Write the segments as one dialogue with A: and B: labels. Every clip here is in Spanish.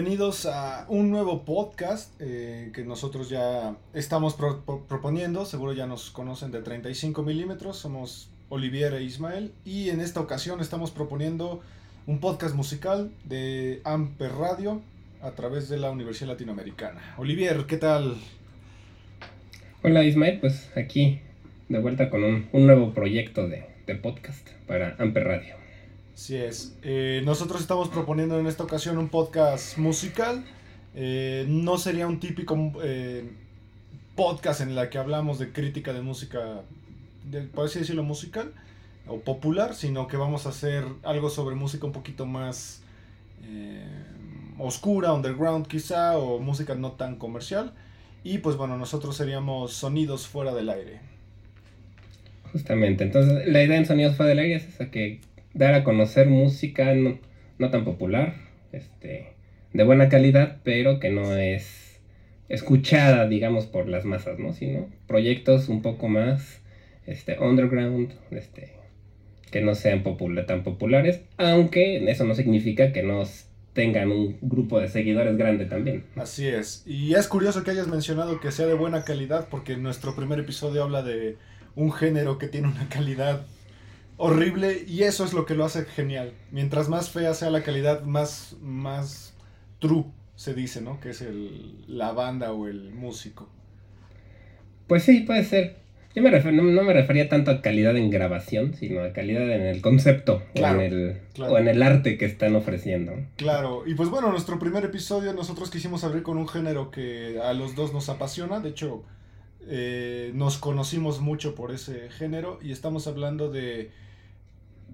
A: Bienvenidos a un nuevo podcast eh, que nosotros ya estamos pro- pro- proponiendo. Seguro ya nos conocen de 35 milímetros. Somos Olivier e Ismael. Y en esta ocasión estamos proponiendo un podcast musical de Amper Radio a través de la Universidad Latinoamericana. Olivier, ¿qué tal?
B: Hola Ismael, pues aquí de vuelta con un, nuevo proyecto de podcast para Amper Radio.
A: Así es. Eh, nosotros estamos proponiendo en esta ocasión un podcast musical. Eh, no sería un típico eh, podcast en la que hablamos de crítica de música, de, por así decirlo, musical o popular, sino que vamos a hacer algo sobre música un poquito más eh, oscura, underground quizá, o música no tan comercial. Y pues bueno, nosotros seríamos sonidos fuera del aire.
B: Justamente, entonces la idea en Sonidos Fuera del Aire es esa que dar a conocer música no, no tan popular, este, de buena calidad, pero que no es escuchada, digamos, por las masas, ¿no? Sino proyectos un poco más este, underground, este, que no sean tan populares, aunque eso no significa que no tengan un grupo de seguidores grande también.
A: Así es. Y es curioso que hayas mencionado que sea de buena calidad porque nuestro primer episodio habla de un género que tiene una calidad horrible y eso es lo que lo hace genial. Mientras más fea sea la calidad, más, más true se dice, ¿no? Que es el, la banda o el músico.
B: Pues sí, puede ser. Yo me refer- no, no me refería tanto a calidad en grabación, sino a calidad en el concepto
A: Claro,
B: o, en el,
A: claro.
B: o en el arte que están ofreciendo.
A: Claro, y pues bueno, nuestro primer episodio nosotros quisimos abrir con un género que a los dos nos apasiona, de hecho eh, nos conocimos mucho por ese género y estamos hablando de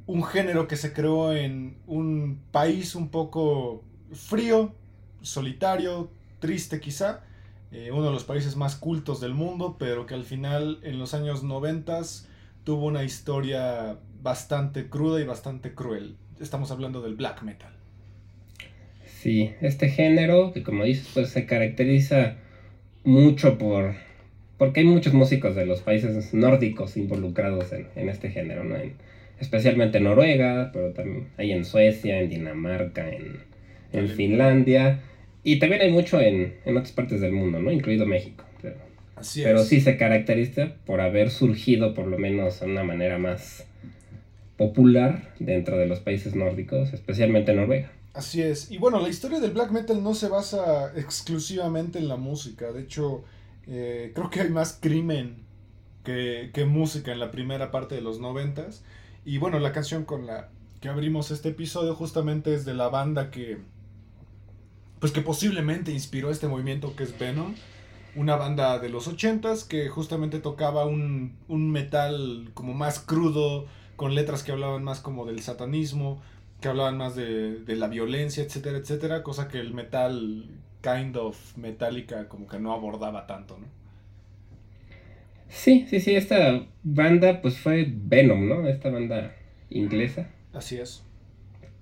A: un género que se creó en un país un poco frío, solitario, triste quizá, eh, uno de los países más cultos del mundo, pero que al final en los años noventas tuvo una historia bastante cruda y bastante cruel. Estamos hablando del black metal.
B: Sí, este género, que como dices, pues se caracteriza mucho por... Porque hay muchos músicos de los países nórdicos involucrados en, este género, ¿no? Especialmente en Noruega, pero también hay en Suecia, en Dinamarca, en, en. Finlandia. Y también hay mucho en, en otras partes del mundo, ¿no? Incluido México. Pero,
A: Así
B: pero
A: es.
B: sí se caracteriza por haber surgido por lo menos de una manera más popular dentro de los países nórdicos, especialmente Noruega.
A: Así es. Y bueno, la historia del black metal no se basa exclusivamente en la música. De hecho, eh, creo que hay más crimen que, que música en la primera parte de los noventas. Y bueno, la canción con la que abrimos este episodio justamente es de la banda que, pues que posiblemente inspiró este movimiento que es Venom. Una banda de los ochentas que justamente tocaba un, un metal como más crudo, con letras que hablaban más como del satanismo, que hablaban más de, de la violencia, etcétera, etcétera, cosa que el metal kind of metálica como que no abordaba tanto, ¿no?
B: Sí, sí, sí, esta banda pues fue Venom, ¿no? Esta banda inglesa.
A: Así es.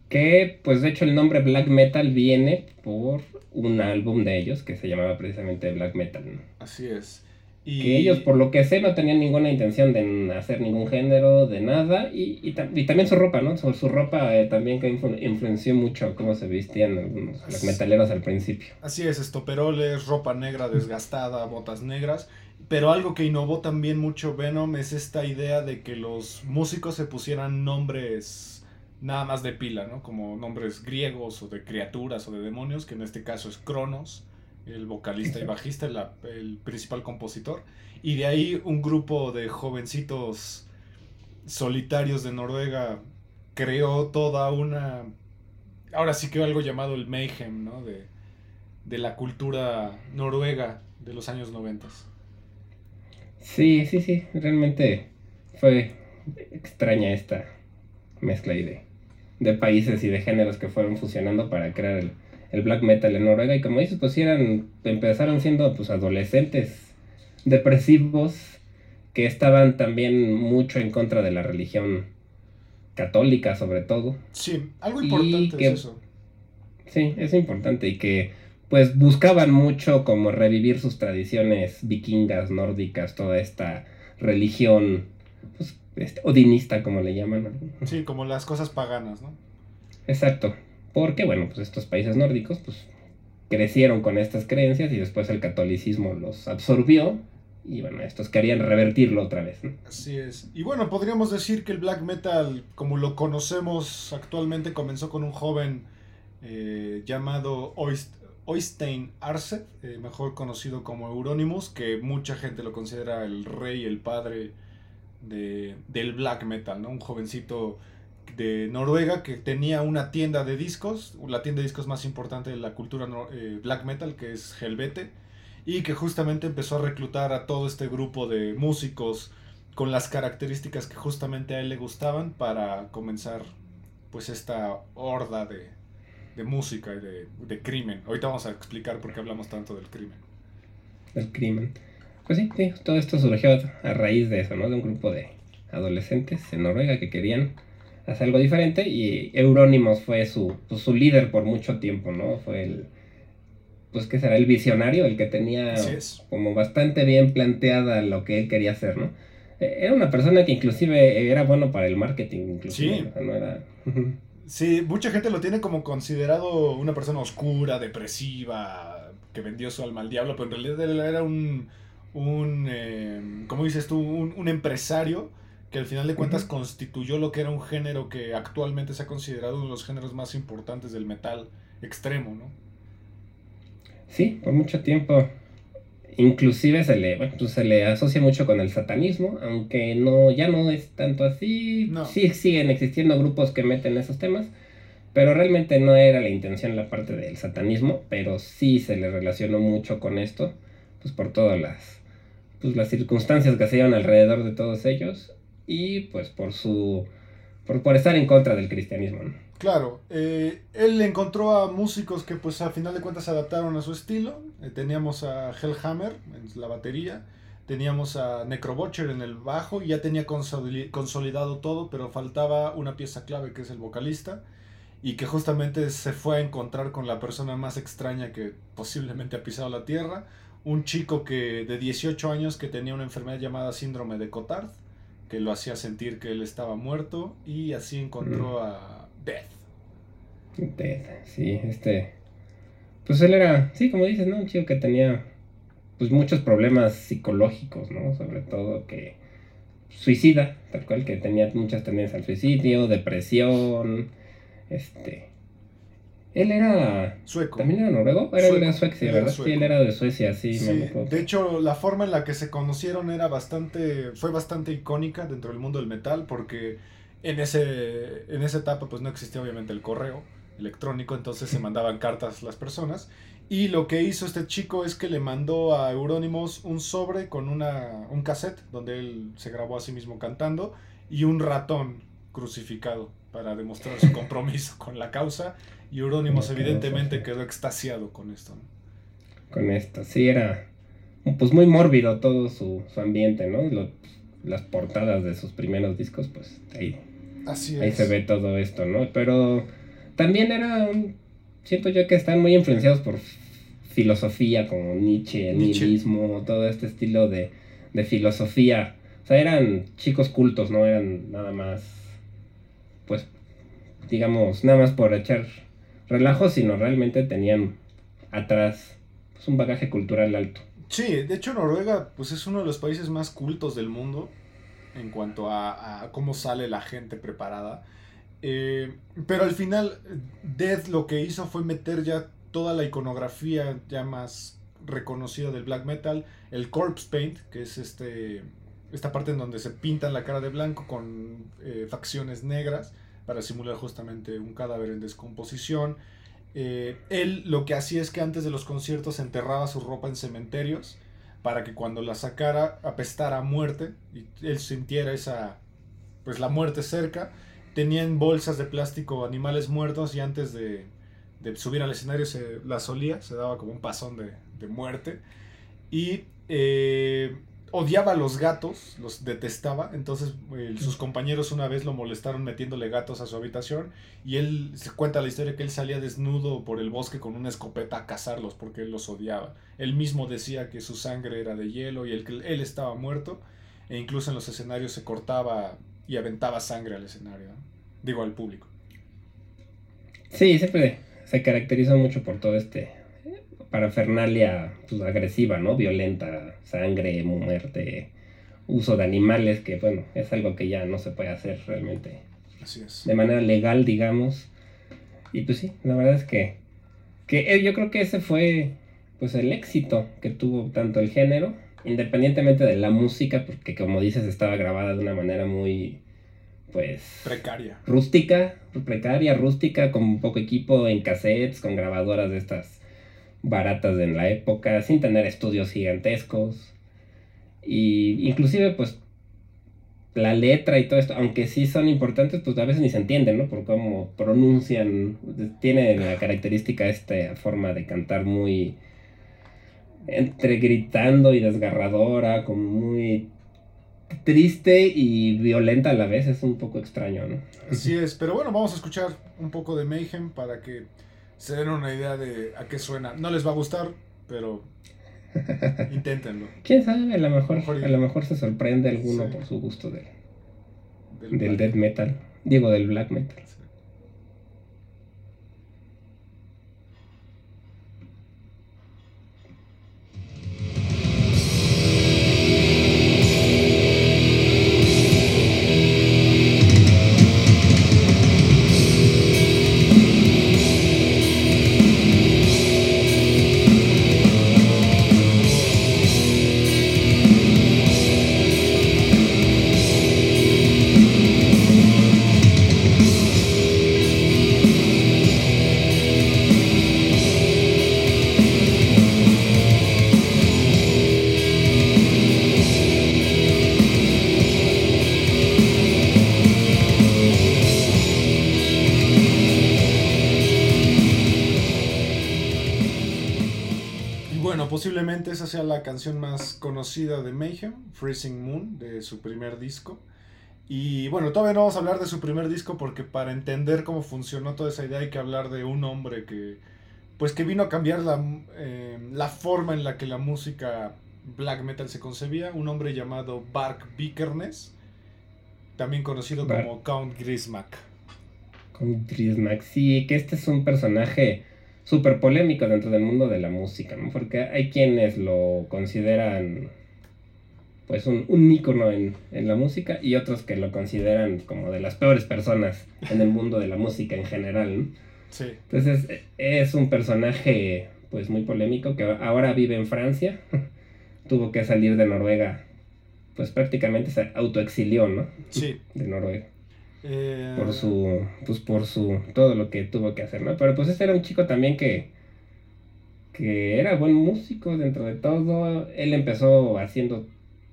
B: Que pues de hecho el nombre Black Metal viene por un álbum de ellos que se llamaba precisamente Black Metal. ¿no?
A: Así es. Y
B: Que ellos por lo que sé no tenían ninguna intención de hacer ningún género, de nada. Y, y, tam- y también su ropa, ¿no? Su, su ropa eh, también que influ- influenció mucho cómo se vestían algunos black metaleros al principio.
A: Así es, estoperoles, ropa negra desgastada, botas negras. Pero algo que innovó también mucho Venom es esta idea de que los músicos se pusieran nombres nada más de pila, ¿no? Como nombres griegos o de criaturas o de demonios, que en este caso es Cronos, el vocalista y bajista, la- el principal compositor. Y de ahí un grupo de jovencitos solitarios de Noruega creó toda una... Ahora sí que algo llamado el mayhem, ¿no? De, de la cultura noruega de los años 90.
B: Sí, sí, sí, realmente fue extraña esta mezcla de, de países y de géneros que fueron fusionando para crear el, el black metal en Noruega. Y como dices, pues eran, empezaron siendo pues adolescentes depresivos que estaban también mucho en contra de la religión católica sobre todo.
A: Sí, algo importante es eso.
B: Sí, es importante y que pues buscaban mucho como revivir sus tradiciones vikingas, nórdicas, toda esta religión pues, este, odinista como le llaman.
A: Sí, como las cosas paganas, ¿no?
B: Exacto. Porque, bueno, pues estos países nórdicos, pues crecieron con estas creencias y después el catolicismo los absorbió y bueno, estos querían revertirlo otra vez. ¿no?
A: Así es. Y bueno, podríamos decir que el black metal, como lo conocemos actualmente, comenzó con un joven eh, llamado Oystein Arce, eh, mejor conocido como Euronymous, que mucha gente lo considera el rey, el padre de, del black metal, ¿no? Un jovencito de Noruega que tenía una tienda de discos, la tienda de discos más importante de la cultura eh, black metal, que es Helvete, y que justamente empezó a reclutar a todo este grupo de músicos con las características que justamente a él le gustaban para comenzar pues esta horda de, de música y de, de, crimen. Ahorita vamos a explicar por qué hablamos tanto del crimen.
B: El crimen. Pues sí, sí, todo esto surgió a raíz de eso, ¿no? De un grupo de adolescentes en Noruega que querían hacer algo diferente y Eurónimos fue su, pues, su líder por mucho tiempo, ¿no? Fue el, pues que será el visionario, el que tenía como bastante bien planteada lo que él quería hacer, ¿no? E, era una persona que inclusive era bueno para el marketing, inclusive, sí. no era...
A: sí, mucha gente lo tiene como considerado una persona oscura, depresiva, que vendió su alma al diablo, pero en realidad él era un, un eh, ¿cómo dices tú? Un, un empresario que al final de cuentas constituyó lo que era un género que actualmente se ha considerado uno de los géneros más importantes del metal extremo, ¿no?
B: Sí, por mucho tiempo. Inclusive se le, pues se le asocia mucho con el satanismo, aunque no, ya no es tanto así. Sí siguen existiendo grupos que meten esos temas, pero realmente no era la intención la parte del satanismo, pero sí se le relacionó mucho con esto, pues por todas las, pues las circunstancias que se llevan alrededor de todos ellos y pues por su por, estar en contra del cristianismo.
A: Claro, eh, él encontró a músicos que pues al final de cuentas se adaptaron a su estilo. Eh, teníamos a Hellhammer en la batería, teníamos a Necrobutcher en el bajo y ya tenía consolidado todo, pero faltaba una pieza clave que es el vocalista y que justamente se fue a encontrar con la persona más extraña que posiblemente ha pisado la tierra, un chico que de 18 años que tenía una enfermedad llamada síndrome de Cotard que lo hacía sentir que él estaba muerto y así encontró mm. a Death.
B: Death, sí, este... Pues él era, sí, como dices, ¿no? Un chico que tenía pues muchos problemas psicológicos, ¿no? Sobre todo que suicida, tal cual que tenía muchas tendencias al suicidio, depresión, este, él era.
A: Sueco.
B: ¿También era noruego? Era de Suecia, ¿verdad? Sí, él era de Suecia, sí.
A: de hecho, la forma en la que se conocieron era bastante. fue bastante icónica dentro del mundo del metal, porque en, ese, en esa etapa, pues no existía obviamente el correo electrónico, entonces se mandaban cartas las personas. Y lo que hizo este chico es que le mandó a Euronymous un sobre con una, un cassette donde él se grabó a sí mismo cantando y un ratón crucificado para demostrar su compromiso con la causa y Eurónimos evidentemente quedó extasiado con esto.
B: Con esto, sí, era pues muy mórbido todo su, ambiente, ¿no? las portadas de sus primeros discos, pues ahí, ahí se ve todo esto, ¿no? Pero también era, siento yo que están muy influenciados por filosofía como Nietzsche, el nihilismo, todo este estilo de, de filosofía. O sea, eran chicos cultos, no eran nada más, pues, digamos, nada más por echar relajo, sino realmente tenían atrás pues, un bagaje cultural alto.
A: Sí, de hecho Noruega pues es uno de los países más cultos del mundo en cuanto a, cómo sale la gente preparada. Eh, pero al final Death lo que hizo fue meter ya toda la iconografía ya más reconocida del black metal, el corpse paint, que es este esta parte en donde se pintan la cara de blanco con eh, facciones negras para simular justamente un cadáver en descomposición. Eh, él lo que hacía es que antes de los conciertos enterraba su ropa en cementerios para que cuando la sacara apestara a muerte y él sintiera esa pues la muerte cerca tenían bolsas de plástico animales muertos y antes de, subir al escenario se las olía, se daba como un pasón de, muerte. Y eh, odiaba a los gatos, los detestaba, entonces sus compañeros una vez lo molestaron metiéndole gatos a su habitación y él se cuenta la historia que él salía desnudo por el bosque con una escopeta a cazarlos porque él los odiaba. Él mismo decía que su sangre era de hielo y el él estaba muerto e incluso en los escenarios se cortaba y aventaba sangre al escenario, digo al público.
B: Sí, siempre se caracteriza mucho por todo este parafernalia pues, agresiva, ¿no? Violenta, sangre, muerte, uso de animales, que bueno, es algo que ya no se puede hacer realmente
A: Así es.
B: de manera legal, digamos. Y pues sí, la verdad es que, que eh, yo creo que ese fue pues el éxito que tuvo tanto el género, independientemente de la música, porque como dices estaba grabada de una manera muy pues
A: Precaria.
B: rústica, precaria, rústica, con poco equipo en cassettes, con grabadoras de estas baratas en la época, sin tener estudios gigantescos. Y inclusive pues la letra y todo esto, aunque sí son importantes, pues a veces ni se entienden, ¿no? Por cómo pronuncian, tiene la característica esta forma de cantar muy entre gritando y desgarradora, como muy triste y violenta a la vez, es un poco extraño, ¿no?
A: Así es, pero bueno, vamos a escuchar un poco de Mayhem para que se den una idea de a qué suena. No les va a gustar, pero inténtenlo.
B: ¿Quién sabe? A lo mejor, a lo mejor se sorprende alguno
A: Sí.
B: por su gusto del,
A: Del
B: death metal. Digo, del black metal.
A: La canción más conocida de Mayhem, Freezing Moon, de su primer disco. Y bueno, todavía no vamos a hablar de su primer disco porque para entender cómo funcionó toda esa idea hay que hablar de un hombre que, pues que vino a cambiar la, eh, la forma en la que la música black metal se concebía. Un hombre llamado Bark Vikernes, también conocido como Count Grismack.
B: Con Trismax. Sí, que este es un personaje súper polémico dentro del mundo de la música, ¿no? Porque hay quienes lo consideran pues un, un ícono en, en la música y otros que lo consideran como de las peores personas en el mundo de la música en general, ¿no?
A: Sí,
B: Entonces e- es un personaje pues muy polémico que ahora vive en Francia. Tuvo que salir de Noruega, pues prácticamente se autoexilió, ¿no?
A: sí.
B: De Noruega.
A: Eh,
B: Por su, pues por su, todo lo que tuvo que hacer, ¿no? Pero pues este era un chico también que, que era buen músico dentro de todo. Él empezó haciendo,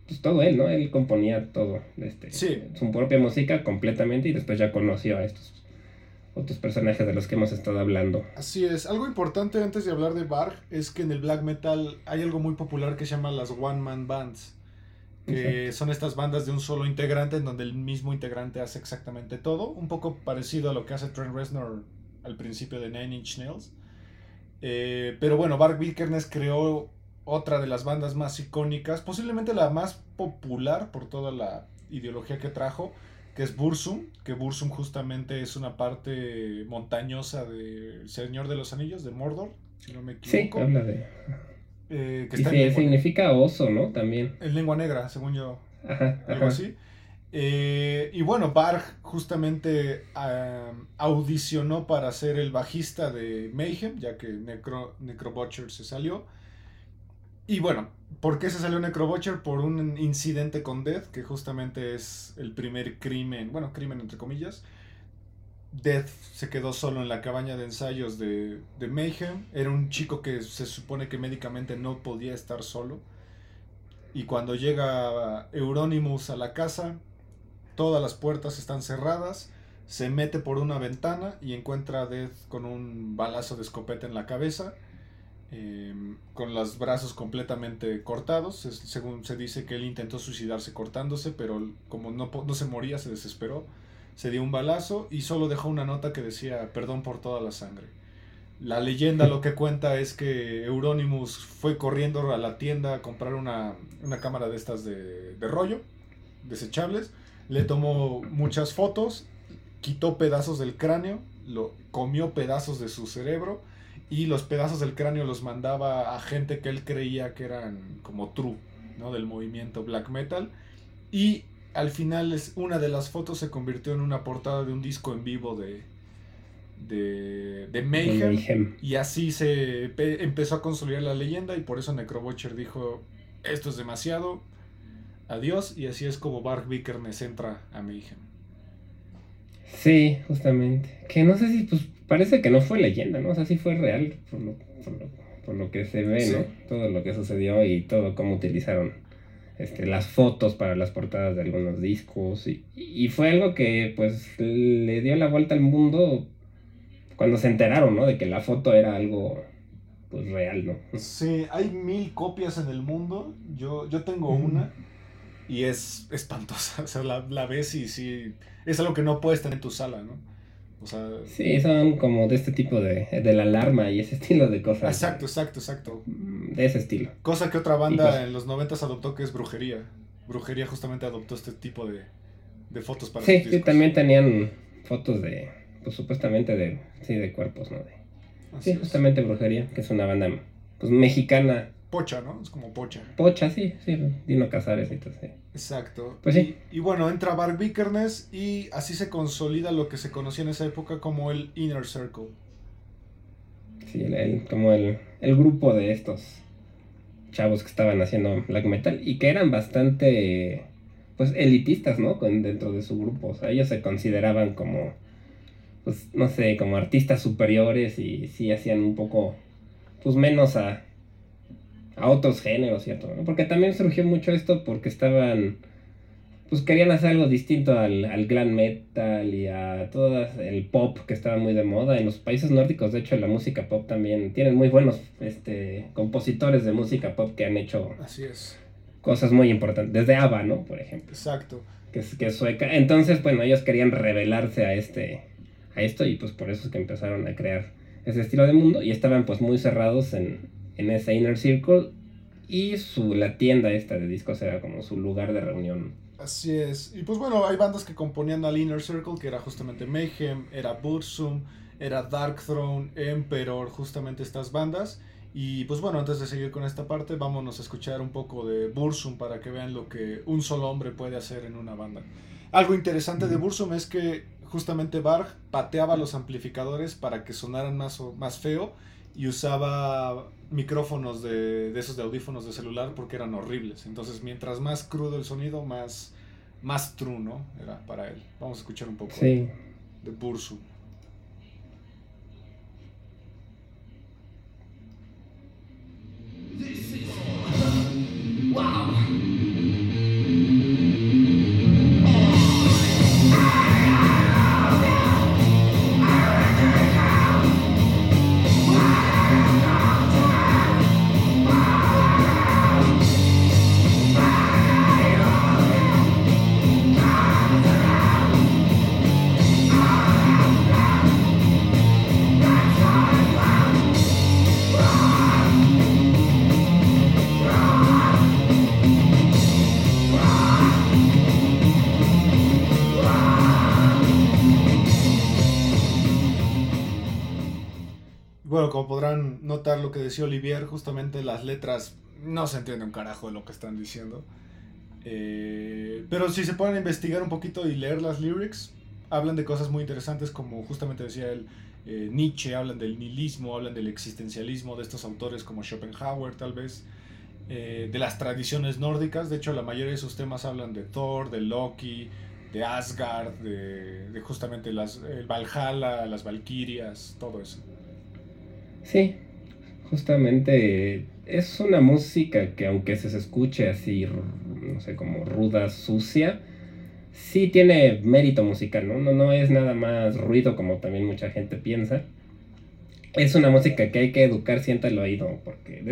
B: pues todo él, ¿no? Él componía todo, este,
A: Sí.
B: su propia música completamente y después ya conoció a estos otros personajes de los que hemos estado hablando.
A: Así es. Algo importante antes de hablar de Bark es que en el black metal hay algo muy popular que se llama las one man bands. Que son estas bandas de un solo integrante en donde el mismo integrante hace exactamente todo. Un poco parecido a lo que hace Trent Reznor al principio de Nine Inch Nails. Eh, pero bueno, Bark Vikernes creó otra de las bandas más icónicas, posiblemente la más popular por toda la ideología que trajo, que es Bursum, que Bursum justamente es una parte montañosa de Señor de los Anillos, de Mordor, si no me
B: Sí,
A: equivoco.
B: habla de...
A: eh, que
B: Y
A: está
B: sí, significa oso, ¿no? También.
A: en lengua negra, según yo,
B: Ajá,
A: algo
B: ajá.
A: así. Eh, y bueno, Barg justamente audicionó para ser el bajista de Mayhem, ya que Necro, Necrobutcher se salió. Y bueno, ¿por qué se salió Necrobutcher? Por un incidente con Death, que justamente es el primer crimen, bueno, crimen entre comillas. Death se quedó solo en la cabaña de ensayos de, de Mayhem. Era un chico que se supone que médicamente no podía estar solo. Y cuando llega Euronymous a la casa, todas las puertas están cerradas, se mete por una ventana y encuentra a Death con un balazo de escopeta en la cabeza, em, con los brazos completamente cortados. según se dice que él intentó suicidarse cortándose, pero como no, no se moría, se desesperó. Se dio un balazo y solo dejó una nota que decía perdón por toda la sangre. La leyenda lo que cuenta es que Euronymous fue corriendo a la tienda a comprar una, cámara de estas de, de rollo, desechables. Le tomó muchas fotos, quitó pedazos del cráneo, lo, comió pedazos de su cerebro y los pedazos del cráneo los mandaba a gente que él creía que eran como true, ¿no? Del movimiento black metal. Y al final es, una de las fotos se convirtió en una portada de un disco en vivo de, de, Mayhem, Y así se empezó a consolidar la leyenda y por eso Necrobutcher dijo, esto es demasiado, adiós. Y así es como Bark Vikernes entra a Mayhem.
B: Sí, justamente. Que no sé si, pues parece que no fue leyenda, ¿no? O sea, sí fue real por lo, por lo, que se ve, ¿no? Todo lo que sucedió y todo cómo utilizaron este, las fotos para las portadas de algunos discos. Y, y fue algo que, pues, le dio la vuelta al mundo cuando se enteraron, ¿no? De que la foto era algo, pues, real, ¿no?
A: Sí, hay mil copias en el mundo. Yo, yo tengo una y es espantosa. O sea, la, la, ves y sí, es algo que no puedes tener en tu sala, ¿no? O sea,
B: sí, son como de este tipo de, de la alarma y ese estilo de cosas.
A: Exacto, exacto, exacto.
B: Mm, de ese estilo.
A: Cosa que otra banda pues en los noventas adoptó que es brujería. Brujería justamente adoptó este tipo de, de fotos para
B: Sí, sí, también tenían fotos de, pues supuestamente de, sí, de cuerpos, ¿no? De, sí, justamente Brujería, que es una banda, pues mexicana.
A: Pocha, ¿no? Es como Pocha.
B: Pocha, sí, sí, Dino Casares y todo, sí.
A: Exacto.
B: Pues sí.
A: Y, bueno, entra Bark Vikernes y así se consolida lo que se conocía en esa época como el Inner Circle.
B: Sí, el, como el, el grupo de estos chavos que estaban haciendo black metal y que eran bastante pues elitistas, ¿no? Con, dentro de su grupo. O sea, ellos se consideraban como pues, no sé, como artistas superiores y sí hacían un poco, pues menos a, a otros géneros, ¿cierto? Porque también surgió mucho esto porque estaban, pues querían hacer algo distinto al, al glam metal y a todo el pop que estaba muy de moda. En los países nórdicos, de hecho, la música pop también tienen muy buenos este, compositores de música pop que han hecho
A: Así es.
B: cosas muy importantes, desde ABBA, ¿no? Por ejemplo.
A: Exacto.
B: Que es, que es sueca. Entonces, bueno, ellos querían revelarse a este a esto y pues por eso es que empezaron a crear ese estilo de mundo y estaban pues muy cerrados en, en ese inner circle y su, la tienda esta de discos era como su lugar de reunión.
A: Así es. Y pues bueno, hay bandas que componían al Inner Circle, que era justamente Mayhem, era Bursum, era Dark Throne, Emperor, justamente estas bandas. Y pues bueno, antes de seguir con esta parte, vámonos a escuchar un poco de Bursum para que vean lo que un solo hombre puede hacer en una banda. Algo interesante de Bursum es que justamente Barg pateaba los amplificadores para que sonaran más, más feo y usaba micrófonos de, esos de audífonos de celular porque eran horribles. Entonces, mientras más crudo el sonido, más, más true, ¿no? Era para él. Vamos a escuchar un poco de, de Como podrán notar lo que decía Olivier, justamente las letras no se entiende un carajo de lo que están diciendo. Eh, pero si se pueden investigar un poquito y leer las lyrics, hablan de cosas muy interesantes como justamente decía él, eh, Nietzsche, hablan del nihilismo, hablan del existencialismo de estos autores como Schopenhauer tal vez, eh, de las tradiciones nórdicas, de hecho la mayoría de sus temas hablan de Thor, de Loki, de Asgard, de, justamente las, el Valhalla, las Valkyrias, todo eso.
B: Sí, justamente es una música que aunque se escuche así, no sé, como ruda, sucia, sí tiene mérito musical, ¿no? ¿no? No es nada más ruido como también mucha gente piensa. Es una música que hay que educar, sienta el oído, porque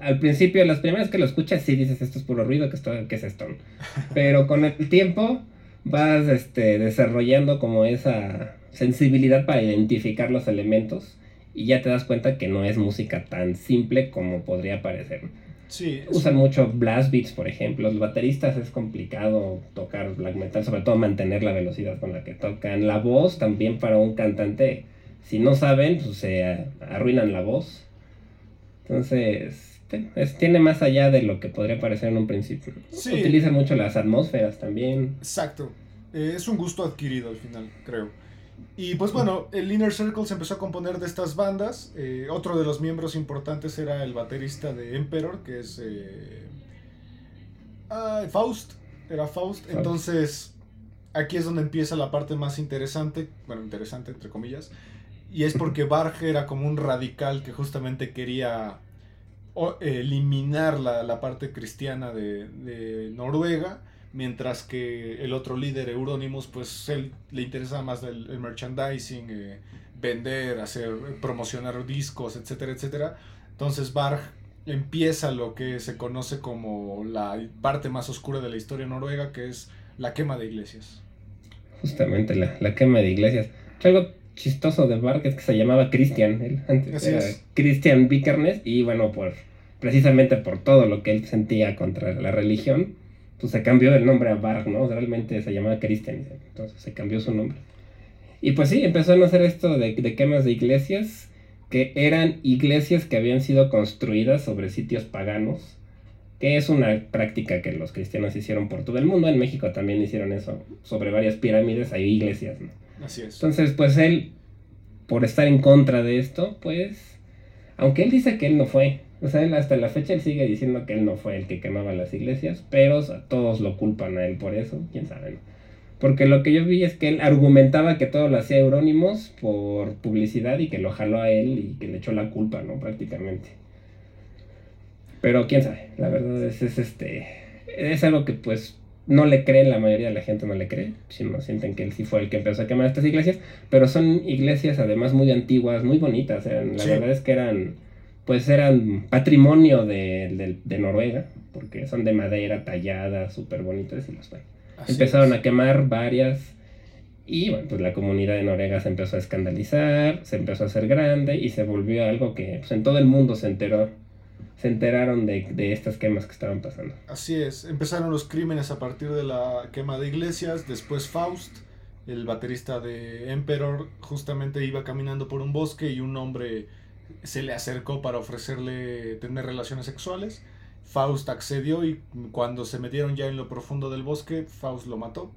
B: al principio, las primeras que lo escuchas, sí dices, esto es puro ruido, que, esto, que es esto. Pero con el tiempo vas este, desarrollando como esa sensibilidad para identificar los elementos y ya te das cuenta que no es música tan simple como podría parecer.
A: Sí,
B: Usan mucho blast beats, por ejemplo. Los bateristas es complicado tocar black metal, sobre todo mantener la velocidad con la que tocan. La voz también para un cantante, si no saben, pues se arruinan la voz. Entonces, tiene más allá de lo que podría parecer en un principio. Sí. Utilizan mucho las atmósferas también.
A: Exacto. Eh, es un gusto adquirido al final, creo. Y pues bueno, el Inner Circle se empezó a componer de estas bandas. Eh, otro de los miembros importantes era el baterista de Emperor, que es eh, ah, Faust. Era Faust. Entonces, aquí es donde empieza la parte más interesante, bueno, interesante entre comillas. Y es porque Barge era como un radical que justamente quería eliminar la, la parte cristiana de, de Noruega mientras que el otro líder, Euronymous, pues él le interesa más el, merchandising, eh, vender, hacer, promocionar discos, etcétera, etcétera. Entonces Barg empieza lo que se conoce como la parte más oscura de la historia noruega, que es la quema de iglesias.
B: Justamente la, quema de iglesias. Algo chistoso de Barg es que se llamaba Christian, él antes era Christian Vikernes, y bueno, por, precisamente por todo lo que él sentía contra la religión, pues se cambió el nombre a Barg, ¿no? Realmente se llamaba Christian, entonces se cambió su nombre. Y pues sí, empezaron a hacer esto de, de quemas de iglesias, que eran iglesias que habían sido construidas sobre sitios paganos, que es una práctica que los cristianos hicieron por todo el mundo. En México también hicieron eso, sobre varias pirámides hay iglesias, ¿no?
A: Así es.
B: Entonces, pues él, por estar en contra de esto, pues, aunque él dice que él no fue, o sea, él hasta la fecha él sigue diciendo que él no fue el que quemaba las iglesias, pero todos lo culpan a él por eso, quién sabe. Porque lo que yo vi es que él argumentaba que todo lo hacía Eurónimos por publicidad y que lo jaló a él y que le echó la culpa, ¿no? Prácticamente. Pero quién sabe, la verdad es, es este. Es algo que pues no le creen, la mayoría de la gente no le cree, sino sienten que él sí fue el que empezó a quemar estas iglesias, pero son iglesias además muy antiguas, muy bonitas, la verdad es que eran pues eran patrimonio de, Noruega, porque son de madera tallada, súper bonitas y los Empezaron a quemar varias y bueno, pues la comunidad de Noruega se empezó a escandalizar, se empezó a hacer grande y se volvió algo que pues, en todo el mundo se enteró, se enteraron de, de estas quemas que estaban pasando.
A: Así es, empezaron los crímenes a partir de la quema de iglesias, después Faust, el baterista de Emperor, justamente iba caminando por un bosque y un hombre se le acercó para ofrecerle tener relaciones sexuales. Faust accedió y cuando se metieron ya en lo profundo del bosque, Faust lo mató.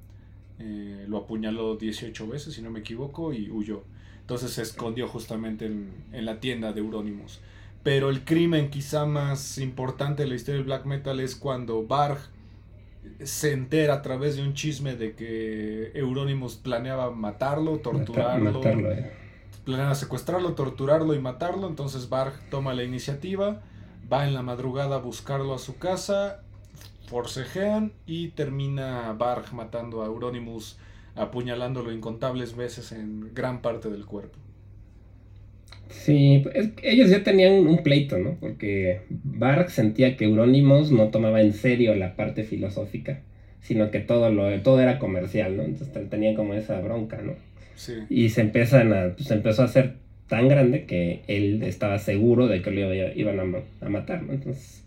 A: Eh, lo apuñaló 18 veces, si no me equivoco, y huyó. Entonces se escondió justamente en, en la tienda de Euronymous. Pero el crimen quizá más importante de la historia del black metal es cuando Barg se entera a través de un chisme de que Euronymous planeaba matarlo, torturarlo. Eh planean secuestrarlo, torturarlo y matarlo. Entonces Barg toma la iniciativa, va en la madrugada a buscarlo a su casa, forcejean y termina Barg matando a Euronymous, apuñalándolo incontables veces en gran parte del cuerpo.
B: Sí, ellos ya tenían un pleito, ¿no? Porque Barg sentía que Euronymous no tomaba en serio la parte filosófica, sino que todo, lo, todo era comercial, ¿no? Entonces tenía como esa bronca, ¿no? Y se empiezan a, pues empezó a hacer tan grande que él estaba seguro de que lo iban a, matar, Entonces,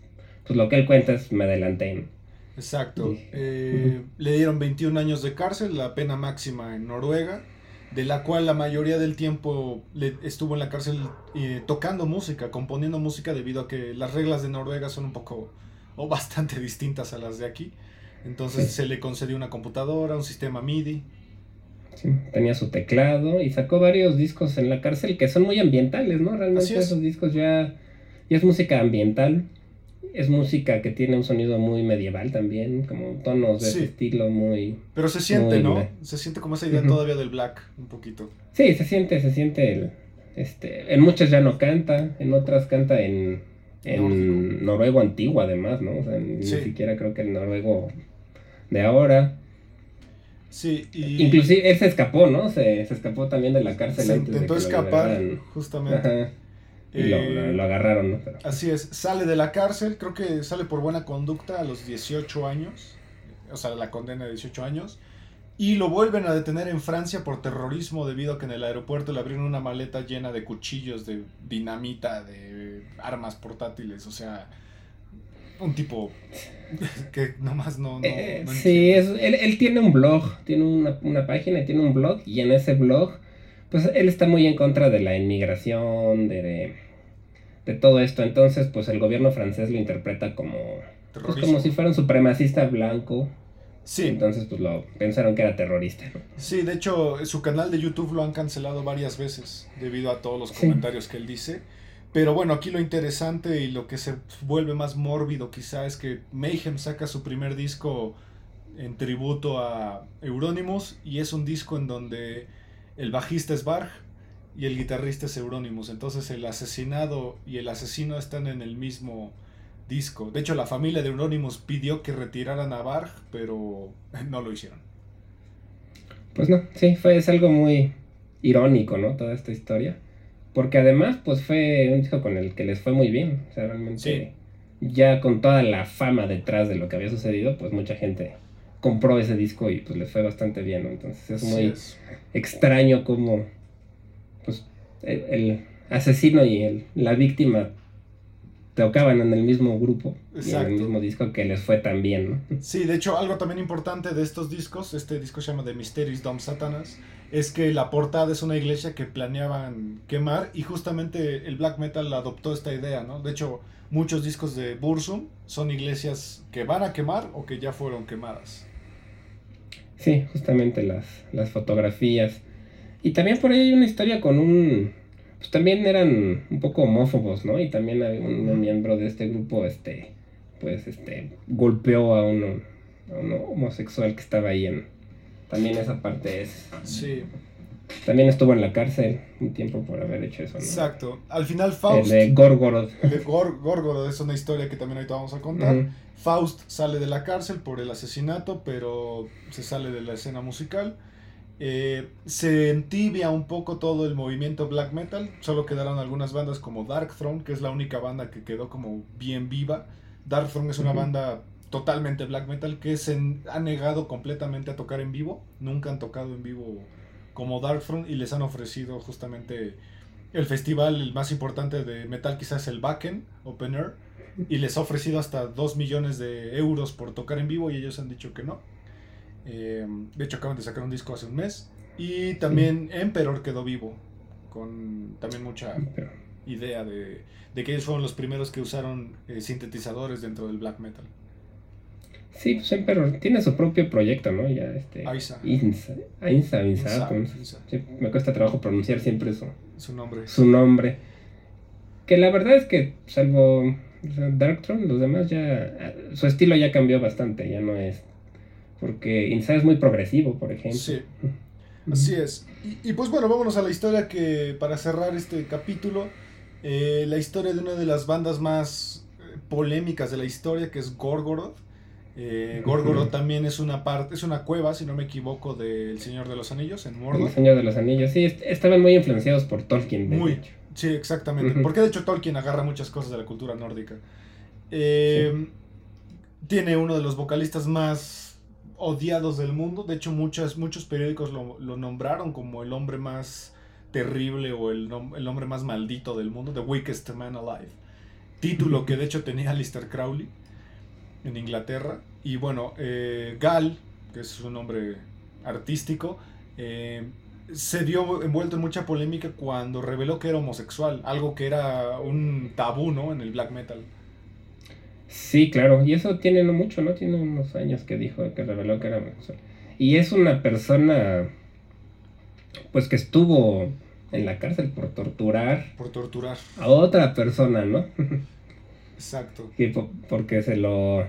B: pues lo que él cuenta es me adelanté.
A: Exacto. Eh, le dieron 21 años de cárcel, la pena máxima en Noruega, de la cual la mayoría del tiempo le, estuvo en la cárcel eh, tocando música, componiendo música debido a que las reglas de Noruega son un poco o bastante distintas a las de aquí. Entonces se le concedió una computadora, un sistema MIDI
B: tenía su teclado y sacó varios discos en la cárcel que son muy ambientales, ¿no? Realmente esos discos ya, ya es música ambiental. Es música que tiene un sonido muy medieval también, como tonos de ese estilo muy...
A: Pero se siente, ¿no? Se siente como esa idea todavía del black, un poquito.
B: Sí, se siente, se siente el... Este, en muchas ya no canta, en otras canta en, en noruego antiguo además, ¿no? O sea, ni siquiera creo que el noruego de ahora.
A: Sí, y...
B: Inclusive él se escapó, ¿no? Se, se escapó también de la cárcel.
A: Se
B: antes de
A: intentó
B: que
A: escapar, justamente.
B: Ajá. Y lo,
A: Eh,
B: lo- lo agarraron, ¿no? Pero-
A: Así es, sale de la cárcel, creo que sale por buena conducta a los 18 años, o sea, la condena de 18 años, y lo vuelven a detener en Francia por terrorismo debido a que en el aeropuerto le abrieron una maleta llena de cuchillos, de dinamita, de armas portátiles, o sea, un tipo que nomás no... no,
B: Eh,
A: no
B: sí,
A: entiende.
B: es, él, él tiene un blog, tiene una, una página y tiene un blog, y en ese blog, pues él está muy en contra de la inmigración, de, de, de todo esto. Entonces, pues el gobierno francés lo interpreta como, pues, como si fuera un supremacista blanco.
A: Sí,
B: Entonces, pues lo pensaron que era terrorista, ¿no?
A: Sí, de hecho, su canal de YouTube lo han cancelado varias veces debido a todos los
B: Sí.
A: comentarios que él dice. Pero bueno, aquí lo interesante y lo que se vuelve más mórbido quizá es que Mayhem saca su primer disco en tributo a Euronymous y es un disco en donde el bajista es Barg y el guitarrista es Euronymous. Entonces el asesinado y el asesino están en el mismo disco. De hecho, la familia de Euronymous pidió que retiraran a Barg, pero no lo hicieron.
B: Pues no, sí, fue, es algo muy irónico, ¿no? Toda esta historia. Porque además, pues fue un disco con el que les fue muy bien. O sea, realmente, ya con toda la fama detrás de lo que había sucedido, pues mucha gente compró ese disco y pues les fue bastante bien, ¿no? Entonces es muy
A: es.
B: extraño como, pues, el, el asesino y el, la víctima tocaban en el mismo grupo y en el mismo disco que les fue tan bien, ¿no?
A: Sí, de hecho, algo también importante de estos discos, este disco se llama The Mysteries Dom Satanas, es que la portada es una iglesia que planeaban quemar y justamente el black metal adoptó esta idea, ¿no? De hecho, muchos discos de Bursum son iglesias que van a quemar o que ya fueron quemadas.
B: Sí, justamente las, las fotografías. Y también por ahí hay una historia con un... Pues también eran un poco homófobos, ¿no? Y también un, un miembro de este grupo, este, pues, este, golpeó a uno, a uno homosexual que estaba ahí en... También esa parte es...
A: Sí,
B: También estuvo en la cárcel un tiempo por haber hecho eso, ¿no?
A: exacto. Al final
B: El
A: Faust,
B: de Gorgoroth.
A: de Gor- Gorgoroth es una historia que también ahorita vamos a contar. Faust sale de la cárcel por el asesinato, pero se sale de la escena musical. Eh, se entibia un poco todo el movimiento black metal. Solo quedaron algunas bandas como Dark Throne, que es la única banda que quedó como bien viva. Dark Throne es una banda totalmente black metal que se ha negado completamente a tocar en vivo. Nunca han tocado en vivo como Dark Throne y les han ofrecido justamente el festival el más importante de metal, quizás el Wacken Open Air y les ha ofrecido hasta 2 millones de euros por tocar en vivo y ellos han dicho que no. Eh, de hecho, acaban de sacar un disco hace un mes. Y también Emperor quedó vivo, con también mucha idea de, de que ellos fueron los primeros que usaron eh, sintetizadores dentro del black metal.
B: Sí, pues Emperor tiene su propio proyecto, ¿no? Ya este...
A: Aisa.
B: Insa, Insa, Insa,
A: Insa,
B: ¿cómo?
A: Insa.
B: Sí, me cuesta trabajo pronunciar siempre eso.
A: Su nombre.
B: su nombre. Que la verdad es que, salvo Darkthrone, los demás ya. Su estilo ya cambió bastante, ya no es. Porque Insa es muy progresivo, por ejemplo.
A: Sí, así es. Y, y pues bueno, vámonos a la historia que para cerrar este capítulo, eh, la historia de una de las bandas más eh, polémicas de la historia, que es Gorgoroth. Eh, Gorgoroth también es una parte, es una cueva, si no me equivoco, del Señor de los Anillos en
B: El
A: Mordor.
B: Señor de los Anillos, sí, est- estaban muy influenciados por Tolkien, de
A: Muy.
B: hecho.
A: Sí, exactamente. Porque de hecho Tolkien agarra muchas cosas de la cultura nórdica. Eh, Tiene uno de los vocalistas más odiados del mundo. De hecho, muchos periódicos lo, lo nombraron como el hombre más terrible o el, el hombre más maldito del mundo. The Weakest Man Alive. Título que de hecho tenía Alistair Crowley en Inglaterra. Y bueno, eh, Gal, que es su nombre artístico, eh, se vio envuelto en mucha polémica cuando reveló que era homosexual, algo que era un tabú, ¿no? En el black metal.
B: Sí, claro, y eso tiene no mucho, ¿no? Tiene unos años que dijo, que reveló que era homosexual. Y es una persona, pues que estuvo en la cárcel por torturar
A: Por torturar.
B: a otra persona, ¿no?
A: Exacto.
B: Sí, po- porque se lo.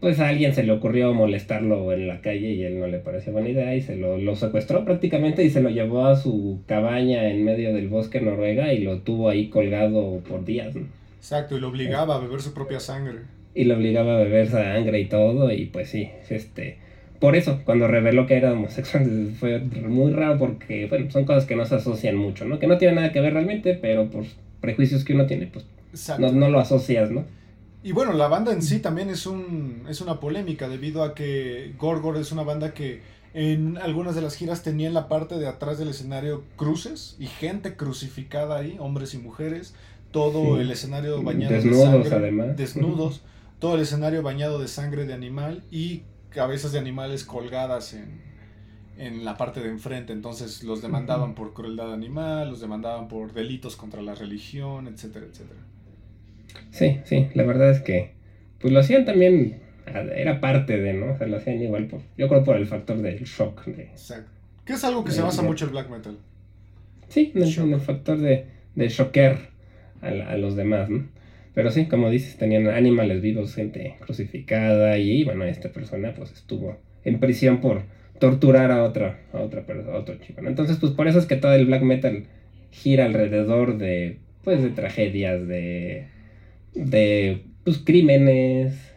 B: Pues a alguien se le ocurrió molestarlo en la calle y él no le pareció buena idea y se lo, lo secuestró prácticamente y se lo llevó a su cabaña en medio del bosque en Noruega y lo tuvo ahí colgado por días. ¿no?
A: Exacto, y lo obligaba a beber su propia sangre.
B: Y lo obligaba a beber sangre y todo y pues sí, este. por eso, cuando reveló que era homosexual, fue muy raro porque, bueno, son cosas que no se asocian mucho, ¿no? Que no tienen nada que ver realmente, pero por prejuicios que uno tiene, pues no, no, lo asocias, ¿no?
A: Y bueno, la banda en sí también es, un, es una polémica debido a que Gorgor es una banda que en algunas de las giras tenía en la parte de atrás del escenario cruces y gente crucificada ahí, hombres y mujeres, todo el escenario bañado
B: de sangre, además.
A: desnudos, todo el escenario bañado de sangre de animal y cabezas de animales colgadas en, en la parte de enfrente. Entonces los demandaban por crueldad animal, los demandaban por delitos contra la religión, etcétera, etcétera.
B: Sí, sí, la verdad es que pues lo hacían también, era parte de, ¿no? O sea, lo hacían igual por, yo creo por el factor del shock. De,
A: Exacto. Que es algo que se basa mucho el black metal.
B: Sí, en el, factor de, de shocker a, los demás, ¿no? Pero sí, como dices, tenían animales vivos, gente crucificada y bueno, esta persona pues estuvo en prisión por torturar a otra, a otra persona, a otro chico. Entonces, pues por eso es que todo el black metal gira alrededor de, pues, de tragedias, de, de, pues, crímenes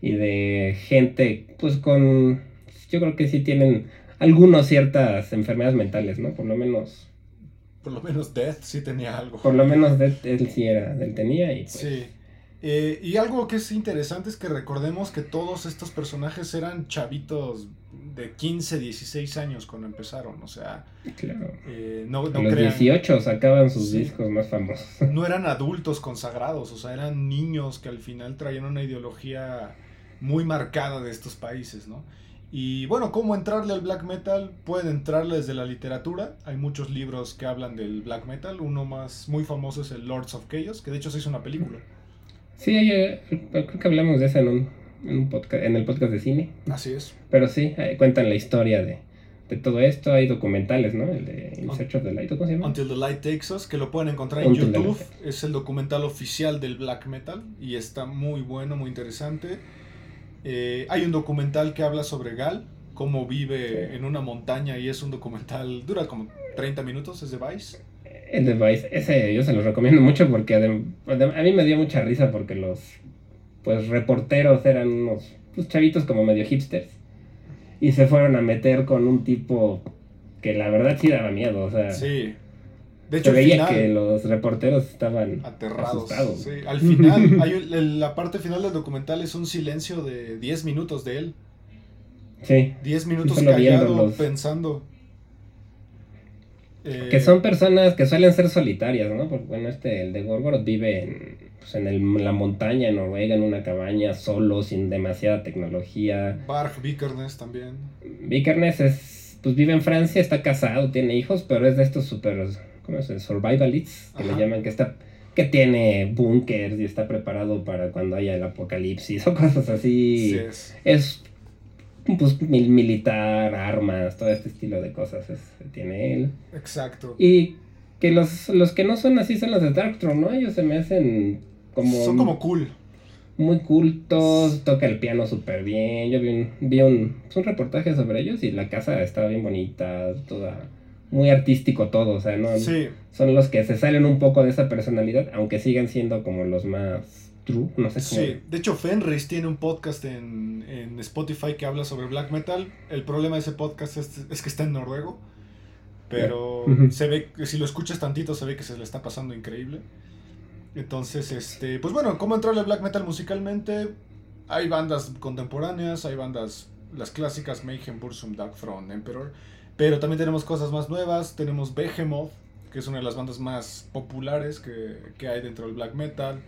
B: y de gente, pues, con, yo creo que sí tienen algunos ciertas enfermedades mentales, ¿no? Por lo menos
A: por lo menos Death sí tenía algo.
B: Por lo menos Death él sí era, él tenía y pues...
A: Sí. Eh, y algo que es interesante es que recordemos que todos estos personajes eran chavitos de 15, 16 años cuando empezaron, o sea...
B: Claro.
A: Eh, no,
B: no los 18 sacaban sus discos más famosos.
A: No eran adultos consagrados, o sea, eran niños que al final traían una ideología muy marcada de estos países, ¿no? Y bueno, ¿cómo entrarle al black metal? Pueden entrarle desde la literatura. Hay muchos libros que hablan del black metal. Uno más muy famoso es el Lords of Chaos, que de hecho se hizo una película.
B: Sí, creo que hablamos de eso en, un, en, podcast, en el podcast de cine.
A: Así es.
B: Pero sí, cuentan la historia de, de, todo esto. Hay documentales, ¿no? El de In Search of the Light, ¿cómo se llama?
A: Until the Light Takes Us, que lo pueden encontrar en YouTube. Es el documental oficial del black metal y está muy bueno, muy interesante. Eh, hay un documental que habla sobre Gal, cómo vive en una montaña y es un documental, dura como 30 minutos, es de Vice.
B: El de Vice, ese yo se los recomiendo mucho porque a mí me dio mucha risa porque los pues reporteros eran unos pues, chavitos como medio hipsters y se fueron a meter con un tipo que la verdad sí daba miedo, o sea...
A: Sí. De hecho,
B: se veía que los reporteros estaban
A: aterrados.
B: Asustados.
A: Sí. Al final, hay, la parte final del documental es un silencio de 10 minutos de él.
B: Sí.
A: 10 minutos callado, pensando.
B: Que son personas que suelen ser solitarias, ¿no? Porque, bueno, este, el de Gorgoroth vive en, pues, en, el, la montaña en Noruega, en una cabaña, solo, sin demasiada tecnología.
A: Barg Vikernes también.
B: Vikernes es, pues vive en Francia, está casado, tiene hijos, pero es de estos super ¿cómo es? Survivalists, que le llaman, que está que tiene búnkers y está preparado para cuando haya el apocalipsis o cosas así.
A: es.
B: es. pues militar, armas, todo este estilo de cosas es, tiene él.
A: Exacto.
B: Y que los, los que no son así son los de Darkthrone, ¿no? Ellos se me hacen como...
A: Son como cool.
B: Muy cultos, toca el piano súper bien. Yo vi un, vi un, pues, un reportaje sobre ellos y la casa estaba bien bonita, toda muy artístico todo, o sea, ¿no? Son los que se salen un poco de esa personalidad, aunque sigan siendo como los más true, no sé
A: cómo. Sí, de hecho Fenris tiene un podcast en, en, Spotify que habla sobre black metal. El problema de ese podcast es, que está en noruego, pero se ve, si lo escuchas tantito, se ve que se le está pasando increíble. Entonces, este, pues bueno, ¿cómo entrarle al black metal musicalmente? Hay bandas contemporáneas, hay bandas, las clásicas Mayhem, Bursum, Darkthrone, Emperor pero también tenemos cosas más nuevas. Tenemos Behemoth, que es una de las bandas más populares que, hay dentro del black metal.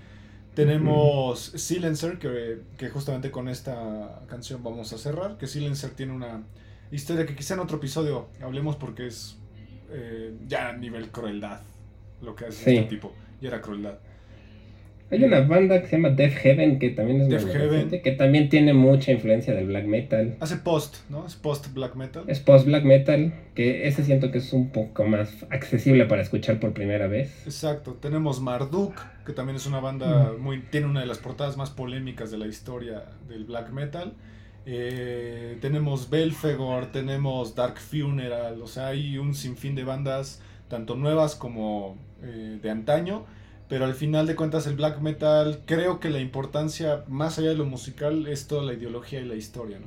A: Tenemos Silencer, que, que, justamente con esta canción vamos a cerrar. Que Silencer tiene una historia que quizá en otro episodio hablemos porque es eh, ya a nivel crueldad lo que hace este tipo. Y era crueldad.
B: Hay una banda que se llama Death Heaven, que también es
A: Death Heaven.
B: que también tiene mucha influencia del black metal.
A: Hace post, ¿no? Es post black metal.
B: Es post black metal, que ese siento que es un poco más accesible para escuchar por primera vez.
A: Exacto. Tenemos Marduk, que también es una banda muy tiene una de las portadas más polémicas de la historia del black metal. Eh, tenemos Belfegor, tenemos Dark Funeral, o sea, hay un sinfín de bandas, tanto nuevas como eh, de antaño pero al final de cuentas el black metal, creo que la importancia, más allá de lo musical, es toda la ideología y la historia, ¿no?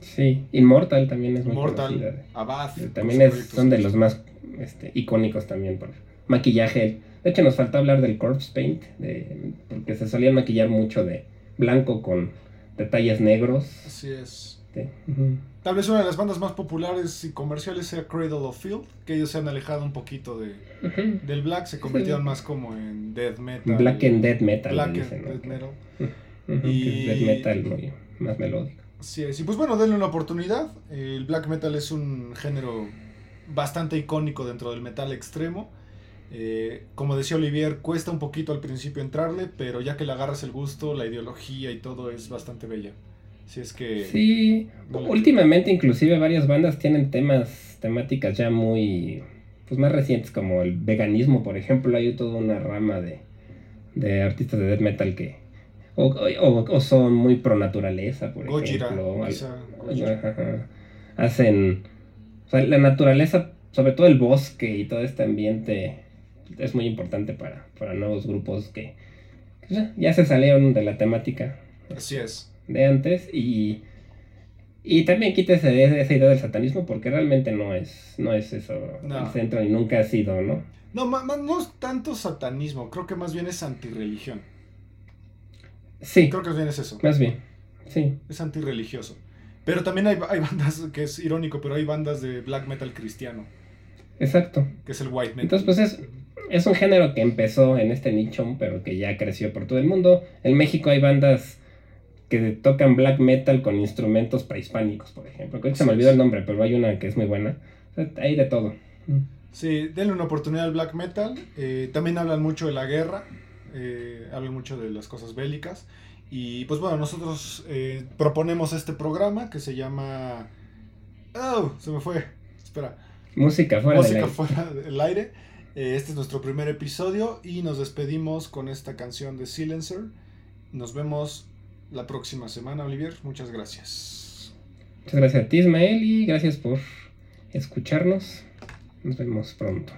B: Sí, Immortal también es muy
A: Mortal,
B: conocida.
A: Abad.
B: También es, son de los más este, icónicos también por maquillaje. De hecho, nos falta hablar del corpse paint, de, porque se solían maquillar mucho de blanco con detalles negros.
A: Así es.
B: Sí. Ujú.
A: Tal vez una de las bandas más populares y comerciales sea Cradle of Field, que ellos se han alejado un poquito de, del black, se convirtieron más como en death metal.
B: Black and Death Metal.
A: Black and
B: dicen,
A: death metal.
B: Que
A: Y-
B: Death Metal muy, más melódico.
A: Así es. Y pues bueno, denle una oportunidad. El black metal es un género bastante icónico dentro del metal extremo. Eh, como decía Olivier, cuesta un poquito al principio entrarle, pero ya que le agarras el gusto, la ideología y todo es bastante bella. Si es que...
B: Sí, últimamente inclusive varias bandas tienen temas, temáticas ya muy, pues más recientes como el veganismo, por ejemplo, hay toda una rama de, de artistas de death metal que o, o- o son muy pro naturaleza, por
A: Gojira,
B: ejemplo, ajá, ajá. hacen, o sea, la naturaleza, sobre todo el bosque y todo este ambiente es muy importante para, para nuevos grupos que ya- ya se salieron de la temática
A: Así es.
B: De antes y, y también quítese de esa idea del satanismo porque realmente no es, no es eso
A: No.
B: el centro ni nunca ha sido, ¿no?
A: No, ma- ma- no es tanto satanismo, creo que más bien es antirreligión.
B: Sí,
A: Creo que más bien es eso.
B: más bien, sí,
A: Es antirreligioso. Pero también hay, hay bandas, que es irónico, pero hay bandas de black metal cristiano,
B: exacto.
A: que es el white metal.
B: Entonces, pues es, es un género que empezó en este nicho, pero que ya creció por todo el mundo. En México hay bandas que tocan black metal con instrumentos prehispánicos, por ejemplo. Creo que se me olvidó el nombre, pero hay una que es muy buena. Hay de todo.
A: Sí, denle una oportunidad al black metal. Eh, también hablan mucho de la guerra, eh, hablan mucho de las cosas bélicas. Y pues bueno, nosotros eh, proponemos este programa que se llama... Oh, se me fue. Espera.
B: Música fuera
A: Música
B: del aire.
A: fuera del aire. Este es nuestro primer episodio y nos despedimos con esta canción de Silencer. Nos vemos la próxima semana, Olivier. Muchas gracias.
B: Muchas gracias a ti, Ismael, y gracias por escucharnos. Nos vemos pronto.